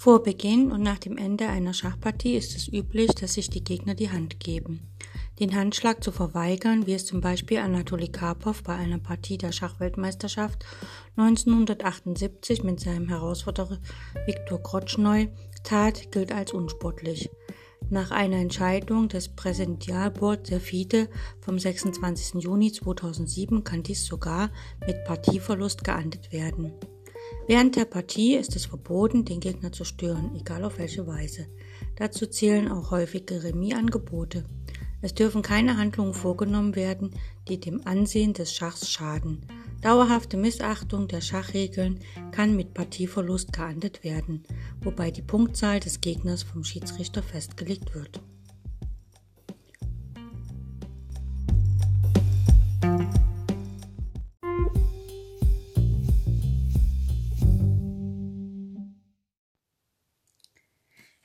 Vor Beginn und nach dem Ende einer Schachpartie ist es üblich, dass sich die Gegner die Hand geben. Den Handschlag zu verweigern, wie es zum Beispiel Anatoli Karpov bei einer Partie der Schachweltmeisterschaft 1978 mit seinem Herausforderer Viktor Krotschnoi tat, gilt als unsportlich. Nach einer Entscheidung des Präsidialboards der FIDE vom 26. Juni 2007 kann dies sogar mit Partieverlust geahndet werden. Während der Partie ist es verboten, den Gegner zu stören, egal auf welche Weise. Dazu zählen auch häufige Remis-Angebote. Es dürfen keine Handlungen vorgenommen werden, die dem Ansehen des Schachs schaden. Dauerhafte Missachtung der Schachregeln kann mit Partieverlust geahndet werden, wobei die Punktzahl des Gegners vom Schiedsrichter festgelegt wird.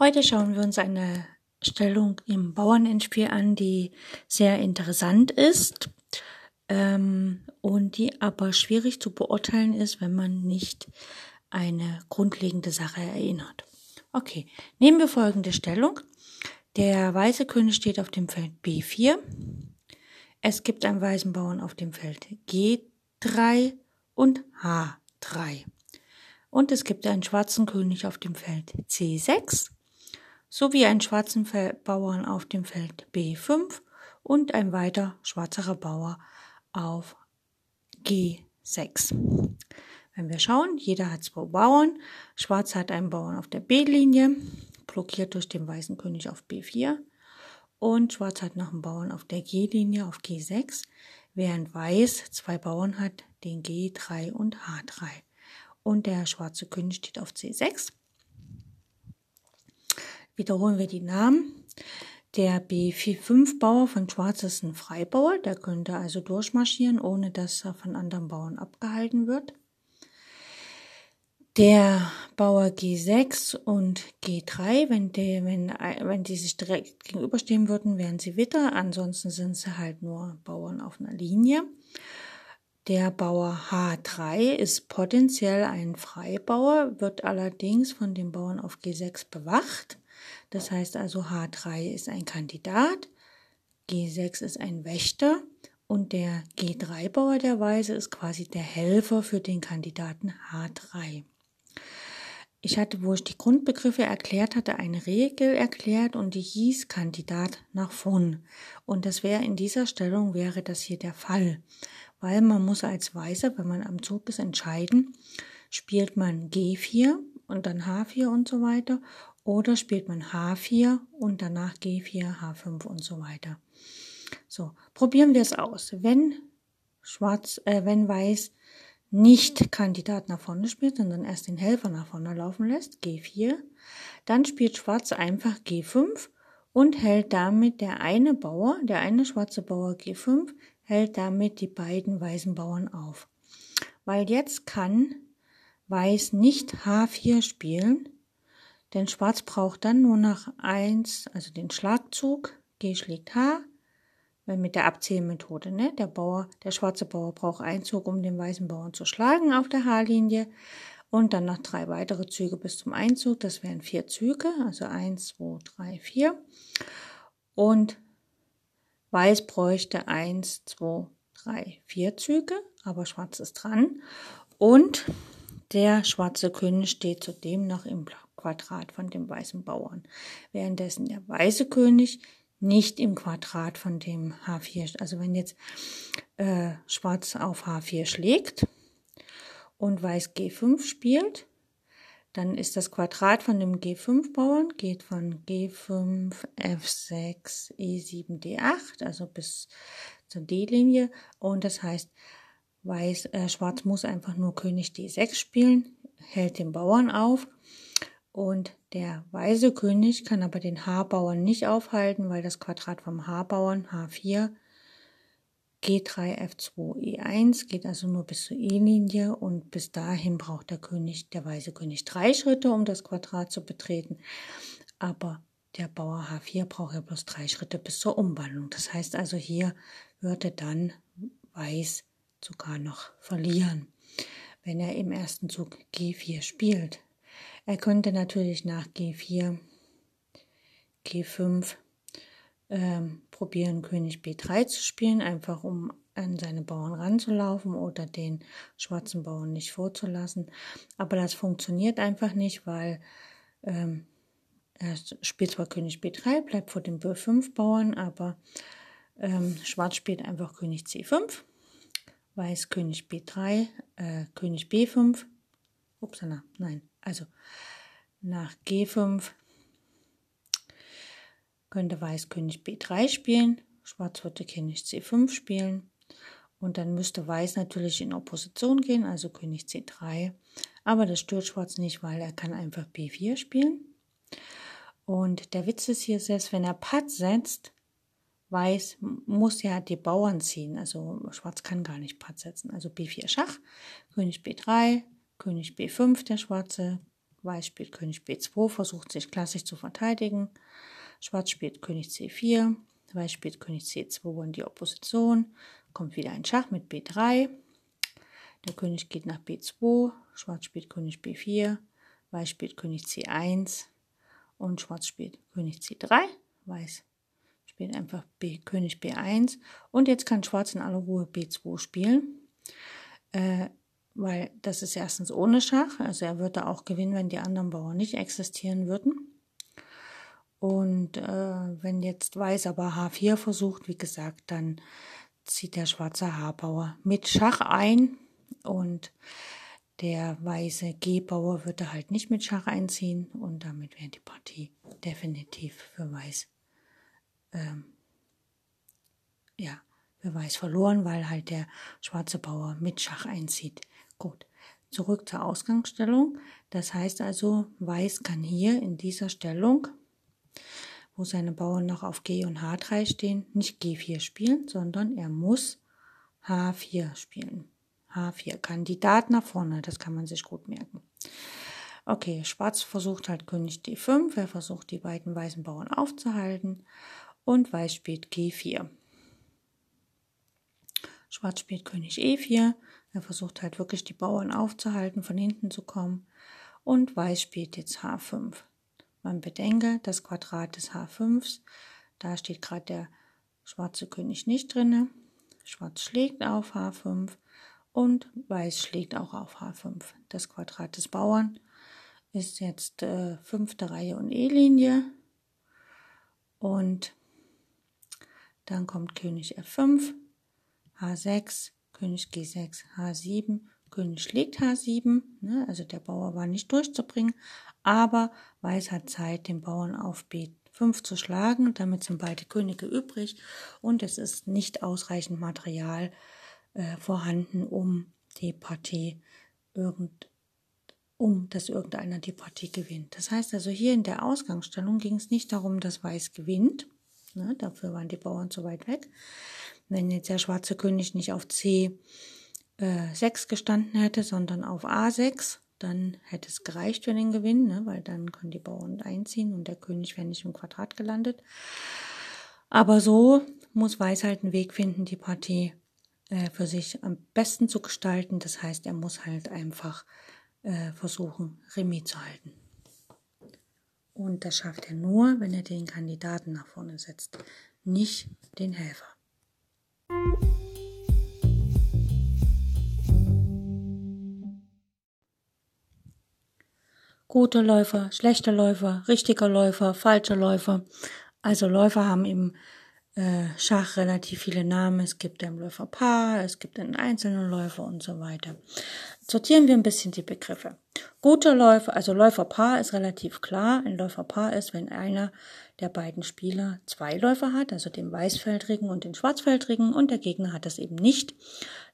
Heute schauen wir uns eine Stellung im Bauernendspiel an, die sehr interessant ist ähm, und die aber schwierig zu beurteilen ist, wenn man nicht eine grundlegende Sache erinnert. Okay, nehmen wir folgende Stellung. Der weiße König steht auf dem Feld B4. Es gibt einen weißen Bauern auf dem Feld G3 und H3. Und es gibt einen schwarzen König auf dem Feld C6 sowie einen schwarzen Bauern auf dem Feld B5 und ein weiter schwarzerer Bauer auf G6. Wenn wir schauen, jeder hat zwei Bauern. Schwarz hat einen Bauern auf der B-Linie, blockiert durch den weißen König auf B4. Und Schwarz hat noch einen Bauern auf der G-Linie auf G6, während Weiß zwei Bauern hat, den G3 und H3. Und der schwarze König steht auf C6. Wiederholen wir die Namen. Der B45-Bauer von Schwarz ist ein Freibauer, der könnte also durchmarschieren, ohne dass er von anderen Bauern abgehalten wird. Der Bauer G6 und G3, wenn die, wenn, wenn die sich direkt gegenüberstehen würden, wären sie Witter, ansonsten sind sie halt nur Bauern auf einer Linie. Der Bauer H3 ist potenziell ein Freibauer, wird allerdings von dem Bauern auf G6 bewacht. Das heißt also H3 ist ein Kandidat, G6 ist ein Wächter und der G3-Bauer der Weise ist quasi der Helfer für den Kandidaten H3. Ich hatte, wo ich die Grundbegriffe erklärt hatte, eine Regel erklärt und die hieß Kandidat nach vorn. Und das wäre in dieser Stellung wäre das hier der Fall. Weil man muss als Weiser, wenn man am Zug ist, entscheiden, spielt man G4 und dann H4 und so weiter oder spielt man H4 und danach G4, H5 und so weiter. So, probieren wir es aus. Wenn Schwarz, äh, wenn Weiß nicht Kandidat nach vorne spielt, sondern erst den Helfer nach vorne laufen lässt, G4, dann spielt Schwarz einfach G5 und hält damit der eine Bauer, der eine schwarze Bauer G5, hält damit die beiden weißen Bauern auf. Weil jetzt kann Weiß nicht H4 spielen, denn Schwarz braucht dann nur noch eins, also den Schlagzug, G schlägt H, wenn mit der Abzählmethode, ne? Der Bauer, der schwarze Bauer braucht einen Zug, um den weißen Bauern zu schlagen auf der H-Linie. Und dann noch drei weitere Züge bis zum Einzug. Das wären vier Züge, also eins, zwei, drei, vier. Und Weiß bräuchte eins, zwei, drei, vier Züge, aber Schwarz ist dran. Und der schwarze König steht zudem noch im Block. Quadrat von dem weißen Bauern, währenddessen der weiße König nicht im Quadrat von dem H4, also wenn jetzt äh, Schwarz auf H4 schlägt und Weiß G5 spielt, dann ist das Quadrat von dem G5-Bauern, geht von G5, F6, E7, D8, also bis zur D-Linie. Und das heißt, Weiß, äh, Schwarz muss einfach nur König D6 spielen hält den Bauern auf und der weiße König kann aber den H-Bauern nicht aufhalten, weil das Quadrat vom H-Bauern H4 G3 F2 E1 geht also nur bis zur E-Linie und bis dahin braucht der König, der weiße König drei Schritte, um das Quadrat zu betreten. Aber der Bauer H4 braucht ja bloß drei Schritte bis zur Umwandlung. Das heißt also, hier würde dann Weiß sogar noch verlieren, wenn er im ersten Zug G4 spielt. Er könnte natürlich nach G4, G5 ähm, probieren, König B3 zu spielen, einfach um an seine Bauern ranzulaufen oder den schwarzen Bauern nicht vorzulassen. Aber das funktioniert einfach nicht, weil ähm, er spielt zwar König B3, bleibt vor dem B5 Bauern, aber ähm, Schwarz spielt einfach König C5, Weiß König B3, äh, König B5, upsala, nein, also nach G5 könnte Weiß König B3 spielen, Schwarz würde König C5 spielen und dann müsste Weiß natürlich in Opposition gehen, also König C3. Aber das stört Schwarz nicht, weil er kann einfach B4 spielen. Und der Witz ist hier, selbst wenn er Patt setzt, Weiß muss ja die Bauern ziehen. Also Schwarz kann gar nicht Patt setzen. Also B4 Schach, König B3, König B5 der Schwarze, Weiß spielt König B2, versucht sich klassisch zu verteidigen. Schwarz spielt König C4, Weiß spielt König C2 in die Opposition, kommt wieder ein Schach mit B3. Der König geht nach B2, Schwarz spielt König B4, Weiß spielt König C1 und Schwarz spielt König C3. Weiß spielt einfach B, König B1 und jetzt kann Schwarz in aller Ruhe B2 spielen. Äh, weil das ist erstens ohne Schach, also er würde auch gewinnen, wenn die anderen Bauern nicht existieren würden. Und äh, wenn jetzt Weiß aber H4 versucht, wie gesagt, dann zieht der schwarze H-Bauer mit Schach ein und der weiße G-Bauer würde halt nicht mit Schach einziehen und damit wäre die Partie definitiv für Weiß ähm, ja, für Weiß verloren, weil halt der schwarze Bauer mit Schach einzieht. Gut, zurück zur Ausgangsstellung. Das heißt also, Weiß kann hier in dieser Stellung, wo seine Bauern noch auf G und H3 stehen, nicht G4 spielen, sondern er muss H4 spielen. H4, Kandidat nach vorne, das kann man sich gut merken. Okay, Schwarz versucht halt König D5, er versucht die beiden weißen Bauern aufzuhalten und Weiß spielt G4. Schwarz spielt König E4, er versucht halt wirklich die Bauern aufzuhalten, von hinten zu kommen. Und Weiß spielt jetzt H5. Man bedenke das Quadrat des H5s. Da steht gerade der schwarze König nicht drinne. Schwarz schlägt auf H5 und Weiß schlägt auch auf H5. Das Quadrat des Bauern ist jetzt äh, fünfte Reihe und E-Linie. Und dann kommt König F5, H6, König G6, H7, König schlägt H7, ne, also der Bauer war nicht durchzubringen, aber Weiß hat Zeit, den Bauern auf B5 zu schlagen, damit sind beide Könige übrig und es ist nicht ausreichend Material äh, vorhanden, um die Partie irgend um dass irgendeiner die Partie gewinnt. Das heißt also hier in der Ausgangsstellung ging es nicht darum, dass Weiß gewinnt, ne, dafür waren die Bauern zu weit weg, wenn jetzt der schwarze König nicht auf C6 äh, gestanden hätte, sondern auf A6, dann hätte es gereicht für den Gewinn, ne, weil dann können die Bauern einziehen und der König wäre nicht im Quadrat gelandet. Aber so muss Weiß halt einen Weg finden, die Partie äh, für sich am besten zu gestalten. Das heißt, er muss halt einfach äh, versuchen, Remis zu halten. Und das schafft er nur, wenn er den Kandidaten nach vorne setzt, nicht den Helfer. Gute Läufer, schlechte Läufer, richtiger Läufer, falscher Läufer. Also Läufer haben im äh, Schach relativ viele Namen. Es gibt ein Läuferpaar, es gibt einen einzelnen Läufer und so weiter. Sortieren wir ein bisschen die Begriffe. Guter Läufer, also Läuferpaar ist relativ klar. Ein Läuferpaar ist, wenn einer der beiden Spieler zwei Läufer hat, also den Weißfeldrigen und den Schwarzfeldrigen, und der Gegner hat das eben nicht.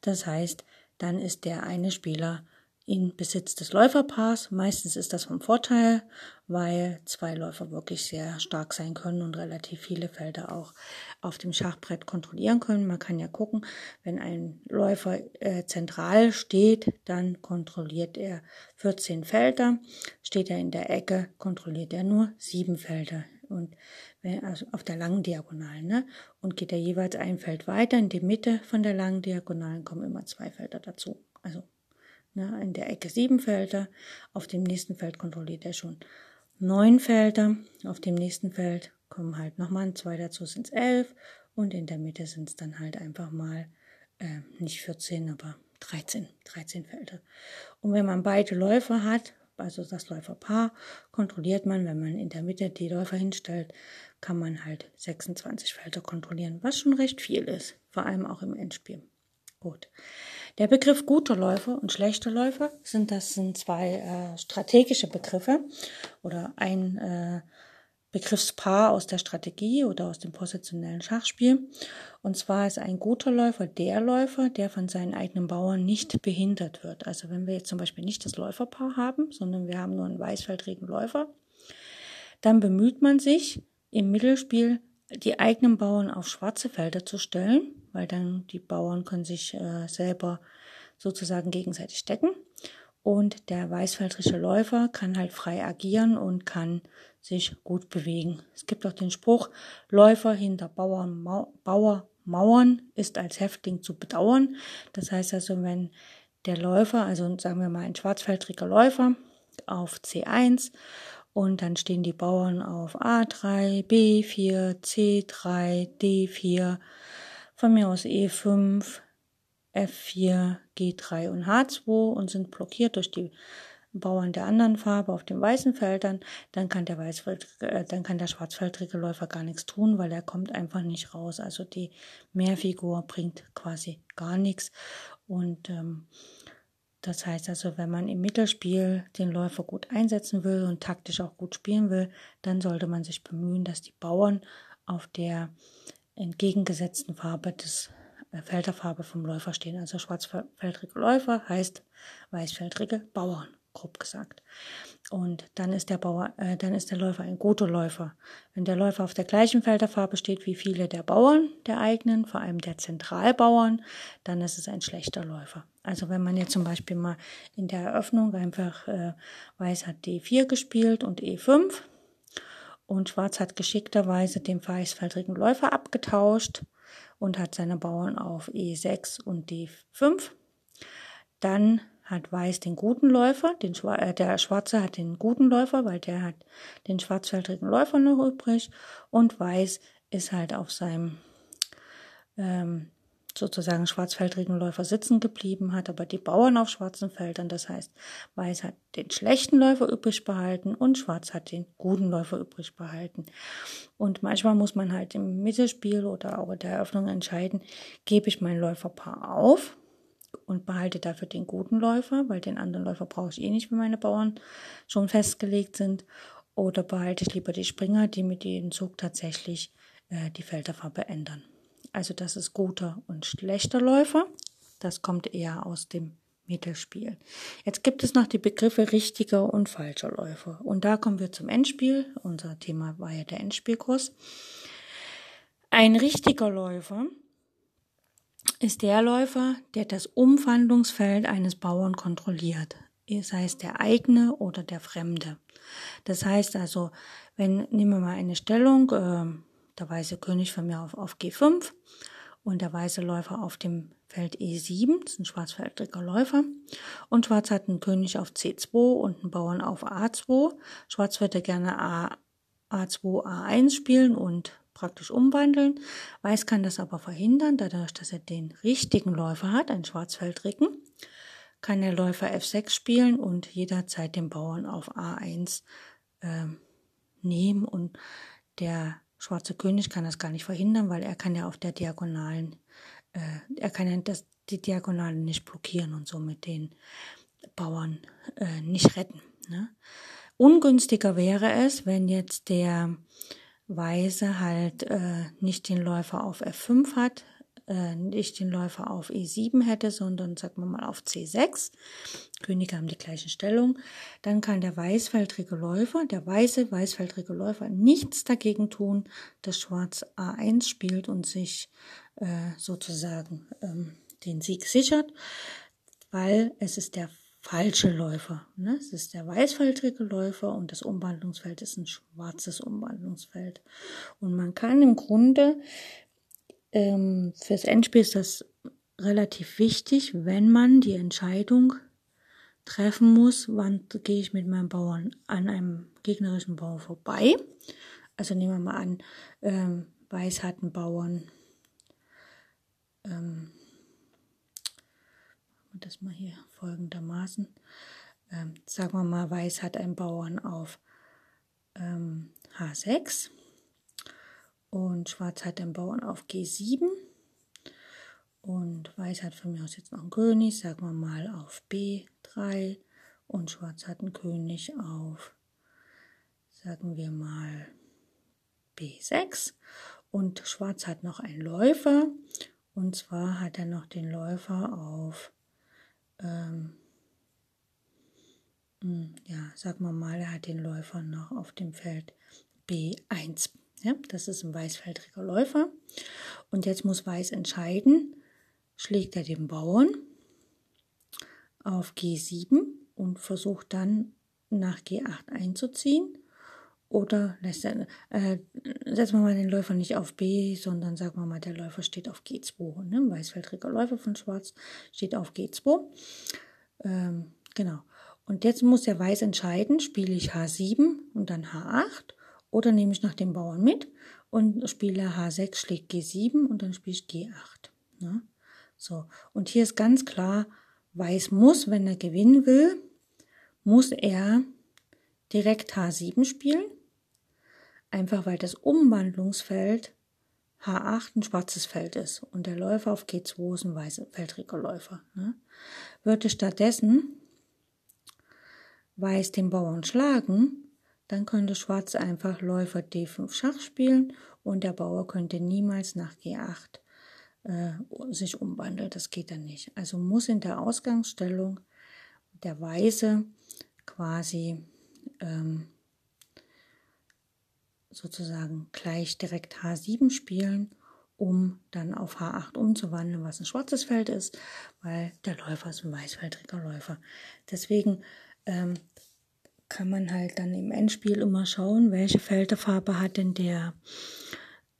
Das heißt, dann ist der eine Spieler in Besitz des Läuferpaars. Meistens ist das vom Vorteil, weil zwei Läufer wirklich sehr stark sein können und relativ viele Felder auch auf dem Schachbrett kontrollieren können. Man kann ja gucken, wenn ein Läufer äh, zentral steht, dann kontrolliert er 14 Felder. Steht er in der Ecke, kontrolliert er nur sieben Felder. Und also auf der langen Diagonalen, ne? Und geht er jeweils ein Feld weiter, in die Mitte von der langen Diagonalen kommen immer zwei Felder dazu. Also Ne, in der Ecke sieben Felder, auf dem nächsten Feld kontrolliert er schon neun Felder, auf dem nächsten Feld kommen halt nochmal zwei dazu, sind es elf und in der Mitte sind es dann halt einfach mal äh, nicht 14, aber 13, 13 Felder. Und wenn man beide Läufer hat, also das Läuferpaar, kontrolliert man, wenn man in der Mitte die Läufer hinstellt, kann man halt 26 Felder kontrollieren, was schon recht viel ist, vor allem auch im Endspiel. Gut. Der Begriff guter Läufer und schlechter Läufer sind das sind zwei äh, strategische Begriffe oder ein äh, Begriffspaar aus der Strategie oder aus dem positionellen Schachspiel. Und zwar ist ein guter Läufer der Läufer, der von seinen eigenen Bauern nicht behindert wird. Also wenn wir jetzt zum Beispiel nicht das Läuferpaar haben, sondern wir haben nur einen weißfeldrigen Läufer, dann bemüht man sich im Mittelspiel die eigenen Bauern auf schwarze Felder zu stellen weil dann die Bauern können sich äh, selber sozusagen gegenseitig decken. Und der weißfeldrische Läufer kann halt frei agieren und kann sich gut bewegen. Es gibt auch den Spruch, Läufer hinter Bauern, Mau Bauer, Mauern ist als Häftling zu bedauern. Das heißt also, wenn der Läufer, also sagen wir mal ein schwarzfeldriger Läufer auf C1 und dann stehen die Bauern auf A3, B4, C3, D4, von mir aus E5, F4, G3 und H2 und sind blockiert durch die Bauern der anderen Farbe auf den weißen Feldern, dann kann der Weißfeldrige, äh, der schwarzfeldrige Läufer gar nichts tun, weil er kommt einfach nicht raus. Also die Mehrfigur bringt quasi gar nichts. Und ähm, das heißt also, wenn man im Mittelspiel den Läufer gut einsetzen will und taktisch auch gut spielen will, dann sollte man sich bemühen, dass die Bauern auf der entgegengesetzten Farbe des äh, Felderfarbe vom Läufer stehen. Also schwarzfeldrige Läufer heißt weißfeldrige Bauern, grob gesagt. Und dann ist der Bauer, äh, dann ist der Läufer ein guter Läufer. Wenn der Läufer auf der gleichen Felderfarbe steht wie viele der Bauern der eigenen, vor allem der Zentralbauern, dann ist es ein schlechter Läufer. Also wenn man jetzt zum Beispiel mal in der Eröffnung einfach äh, Weiß hat D4 gespielt und E5, und Schwarz hat geschickterweise den weißfeldrigen Läufer abgetauscht und hat seine Bauern auf E6 und D5. Dann hat Weiß den guten Läufer, den Schwa äh, der Schwarze hat den guten Läufer, weil der hat den schwarzfeldrigen Läufer noch übrig und Weiß ist halt auf seinem ähm, sozusagen schwarzfeldrigen Läufer sitzen geblieben, hat aber die Bauern auf schwarzen Feldern. Das heißt, Weiß hat den schlechten Läufer übrig behalten und Schwarz hat den guten Läufer übrig behalten. Und manchmal muss man halt im Mittelspiel oder auch in der Eröffnung entscheiden, gebe ich mein Läuferpaar auf und behalte dafür den guten Läufer, weil den anderen Läufer brauche ich eh nicht, wenn meine Bauern schon festgelegt sind. Oder behalte ich lieber die Springer, die mit jedem Zug tatsächlich äh, die Felderfarbe ändern. Also das ist guter und schlechter Läufer. Das kommt eher aus dem Mittelspiel. Jetzt gibt es noch die Begriffe richtiger und falscher Läufer. Und da kommen wir zum Endspiel. Unser Thema war ja der Endspielkurs. Ein richtiger Läufer ist der Läufer, der das Umwandlungsfeld eines Bauern kontrolliert, sei es der eigene oder der fremde. Das heißt also, wenn, nehmen wir mal eine Stellung, äh, der weiße König von mir auf, auf G5 und der weiße Läufer auf dem Feld E7, das ist ein schwarzfeldriger Läufer. Und Schwarz hat einen König auf C2 und einen Bauern auf A2. Schwarz würde gerne A, A2, A1 spielen und praktisch umwandeln. Weiß kann das aber verhindern, dadurch, dass er den richtigen Läufer hat, einen schwarzfeldrigen, kann der Läufer F6 spielen und jederzeit den Bauern auf A1 äh, nehmen und der schwarze König kann das gar nicht verhindern, weil er kann ja auf der Diagonalen, äh, er kann ja das, die Diagonalen nicht blockieren und somit den Bauern äh, nicht retten. Ne? Ungünstiger wäre es, wenn jetzt der Weiße halt äh, nicht den Läufer auf F5 hat, äh, nicht den Läufer auf E7 hätte, sondern sagen wir mal auf C6, Könige haben die gleiche Stellung, dann kann der weißfeldrige Läufer, der weiße weißfeldrige Läufer nichts dagegen tun, dass Schwarz A1 spielt und sich äh, sozusagen ähm, den Sieg sichert, weil es ist der falsche Läufer. Ne? Es ist der weißfeldrige Läufer und das Umwandlungsfeld ist ein schwarzes Umwandlungsfeld. Und man kann im Grunde ähm, fürs Endspiel ist das relativ wichtig, wenn man die Entscheidung treffen muss, wann gehe ich mit meinem Bauern an einem gegnerischen Bauern vorbei. Also nehmen wir mal an, ähm, Weiß hat einen Bauern. Ähm, das mal hier folgendermaßen. Ähm, sagen wir mal, Weiß hat einen Bauern auf ähm, H6 und Schwarz hat einen Bauern auf G7 und Weiß hat von mir aus jetzt noch einen König, sagen wir mal auf B3 und Schwarz hat einen König auf, sagen wir mal B6 und Schwarz hat noch einen Läufer und zwar hat er noch den Läufer auf ähm, hm, ja, sagen wir mal, er hat den Läufer noch auf dem Feld B1. Ja, das ist ein weißfeldriger Läufer. Und jetzt muss Weiß entscheiden, schlägt er den Bauern auf G7 und versucht dann nach G8 einzuziehen oder lässt er, äh, setzen wir mal den Läufer nicht auf B, sondern sagen wir mal, der Läufer steht auf G2. Ne? Weißfeldriger Läufer von Schwarz steht auf G2. Ähm, genau. Und jetzt muss der Weiß entscheiden, spiele ich H7 und dann H8 oder nehme ich nach dem Bauern mit und spiele H6 schlägt G7 und dann spiele ich G8. Ne? So. Und hier ist ganz klar, Weiß muss, wenn er gewinnen will, muss er direkt H7 spielen Einfach weil das Umwandlungsfeld H8 ein schwarzes Feld ist und der Läufer auf G2 ist ein weißfeldriger Läufer. Ne? Würde stattdessen Weiß den Bauern schlagen, dann könnte Schwarz einfach Läufer D5 Schach spielen und der Bauer könnte niemals nach G8 äh, sich umwandeln. Das geht dann nicht. Also muss in der Ausgangsstellung der Weiße quasi ähm, sozusagen gleich direkt H7 spielen, um dann auf H8 umzuwandeln, was ein schwarzes Feld ist, weil der Läufer ist ein weißfeldriger Läufer. Deswegen ähm, kann man halt dann im Endspiel immer schauen, welche Felderfarbe hat denn der,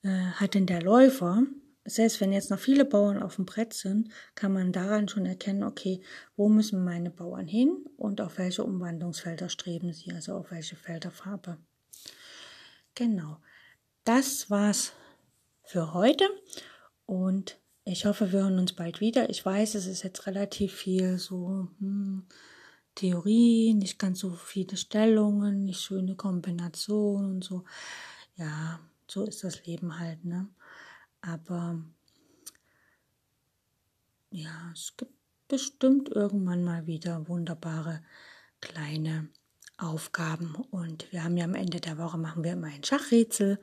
äh, hat denn der Läufer. Selbst wenn jetzt noch viele Bauern auf dem Brett sind, kann man daran schon erkennen, okay, wo müssen meine Bauern hin und auf welche Umwandlungsfelder streben sie, also auf welche Felderfarbe. Genau. Das war's für heute und ich hoffe, wir hören uns bald wieder. Ich weiß, es ist jetzt relativ viel so hm, Theorie, nicht ganz so viele Stellungen, nicht schöne Kombinationen und so. Ja, so ist das Leben halt, ne? Aber ja, es gibt bestimmt irgendwann mal wieder wunderbare kleine Aufgaben und wir haben ja am Ende der Woche machen wir immer ein Schachrätsel,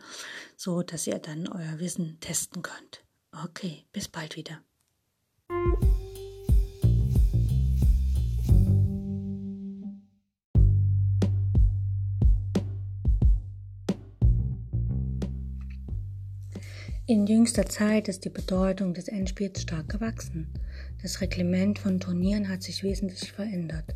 so dass ihr dann euer Wissen testen könnt. Okay, bis bald wieder. In jüngster Zeit ist die Bedeutung des Endspiels stark gewachsen. Das Reglement von Turnieren hat sich wesentlich verändert.